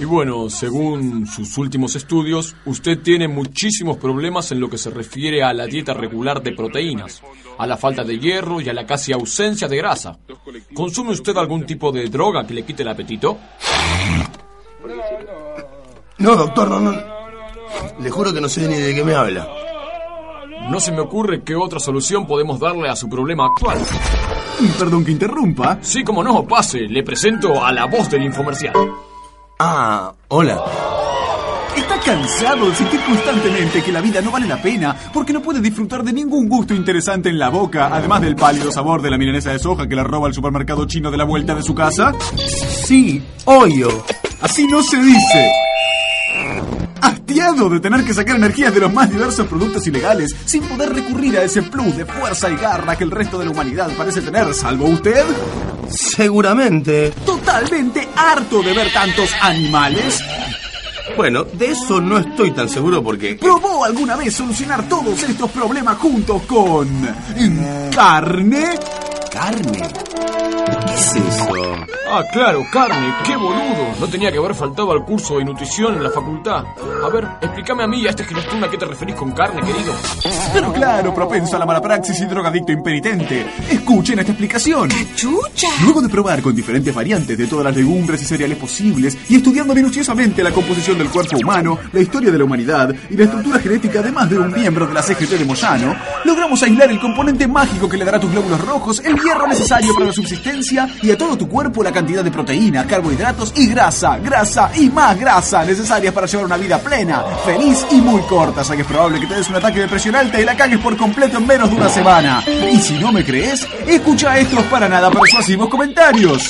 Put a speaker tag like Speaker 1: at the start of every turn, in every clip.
Speaker 1: Y bueno, según sus últimos estudios, usted tiene muchísimos problemas en lo que se refiere a la dieta regular de proteínas, a la falta de hierro y a la casi ausencia de grasa. ¿Consume usted algún tipo de droga que le quite el apetito?
Speaker 2: No, doctor, no, no. Le juro que no sé ni de qué me habla.
Speaker 1: No se me ocurre qué otra solución podemos darle a su problema actual.
Speaker 3: Perdón que interrumpa.
Speaker 1: Sí, como no, pase. Le presento a la voz del infomercial.
Speaker 2: Ah, hola.
Speaker 3: Está cansado de sentir constantemente que la vida no vale la pena porque no puede disfrutar de ningún gusto interesante en la boca, además del pálido sabor de la milanesa de soja que le roba al supermercado chino de la vuelta de su casa.
Speaker 2: Sí, obvio.
Speaker 3: Así no se dice. Hastiado de tener que sacar energías de los más diversos productos ilegales sin poder recurrir a ese plus de fuerza y garra que el resto de la humanidad parece tener, salvo usted.
Speaker 2: Seguramente.
Speaker 3: Totalmente harto de ver tantos animales.
Speaker 2: Bueno, de eso no estoy tan seguro porque...
Speaker 3: ¿Probó alguna vez solucionar todos estos problemas juntos con... carne?
Speaker 2: ¿Carne? ¿Qué es eso?
Speaker 1: Ah, claro, carne, qué boludo. No tenía que haber faltado al curso de nutrición en la facultad. A ver, explícame a mí y a este girostún a qué te referís con carne, querido.
Speaker 3: Pero claro, propenso a la mala praxis y drogadicto impenitente. Escuchen esta explicación.
Speaker 4: ¡Chucha!
Speaker 3: Luego de probar con diferentes variantes de todas las legumbres y cereales posibles y estudiando minuciosamente la composición del cuerpo humano, la historia de la humanidad y la estructura genética de más de un miembro de la CGT de Moyano, logramos aislar el componente mágico que le dará a tus glóbulos rojos el hierro necesario para la subsistencia y a todo tu cuerpo la cantidad de proteína, carbohidratos y grasa, grasa y más grasa necesarias para llevar una vida plena, feliz y muy corta, ya que es probable que te des un ataque de presión alta y la cagues por completo en menos de una semana. Y si no me crees, escucha estos para nada persuasivos comentarios.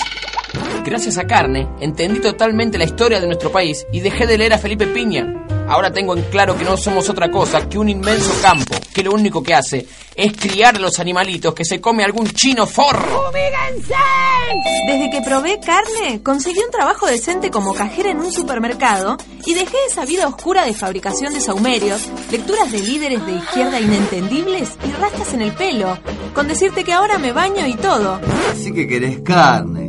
Speaker 5: Gracias a Carne, entendí totalmente la historia de nuestro país y dejé de leer a Felipe Piña. Ahora tengo en claro que no somos otra cosa que un inmenso campo, que lo único que hace es criar a los animalitos que se come algún chino forro.
Speaker 4: Desde que probé carne, conseguí un trabajo decente como cajera en un supermercado y dejé esa vida oscura de fabricación de saumerios, lecturas de líderes de izquierda inentendibles y rastas en el pelo, con decirte que ahora me baño y todo.
Speaker 6: Así que querés carne.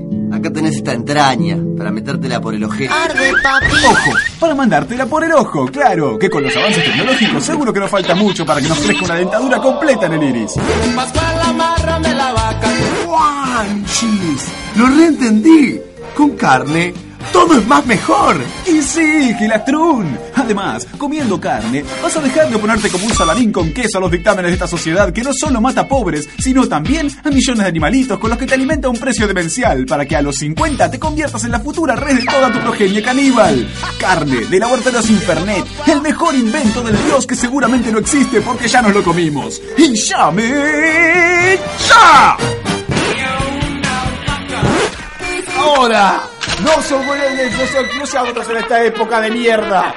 Speaker 6: Acá tenés esta entraña para metértela por el ojete.
Speaker 4: Arde, papi.
Speaker 3: Ojo, para mandártela por el ojo, claro, que con los avances tecnológicos seguro que no falta mucho para que nos crezca una dentadura completa en el iris.
Speaker 2: ¡Guanchis! ¡Lo reentendí! Con carne, todo es más mejor.
Speaker 3: Y sí, Gilastrún. Además, comiendo carne, vas a dejar de ponerte como un salarín con queso a los dictámenes de esta sociedad que no solo mata pobres, sino también a millones de animalitos con los que te alimenta a un precio demencial para que a los 50 te conviertas en la futura red de toda tu progenie caníbal. Carne de Laboratorios Infernet, el mejor invento del dios que seguramente no existe porque ya nos lo comimos. ¡Y llame! ¡Ya!
Speaker 7: ¡Ahora! No, son no, no, no, no se en esta época de mierda.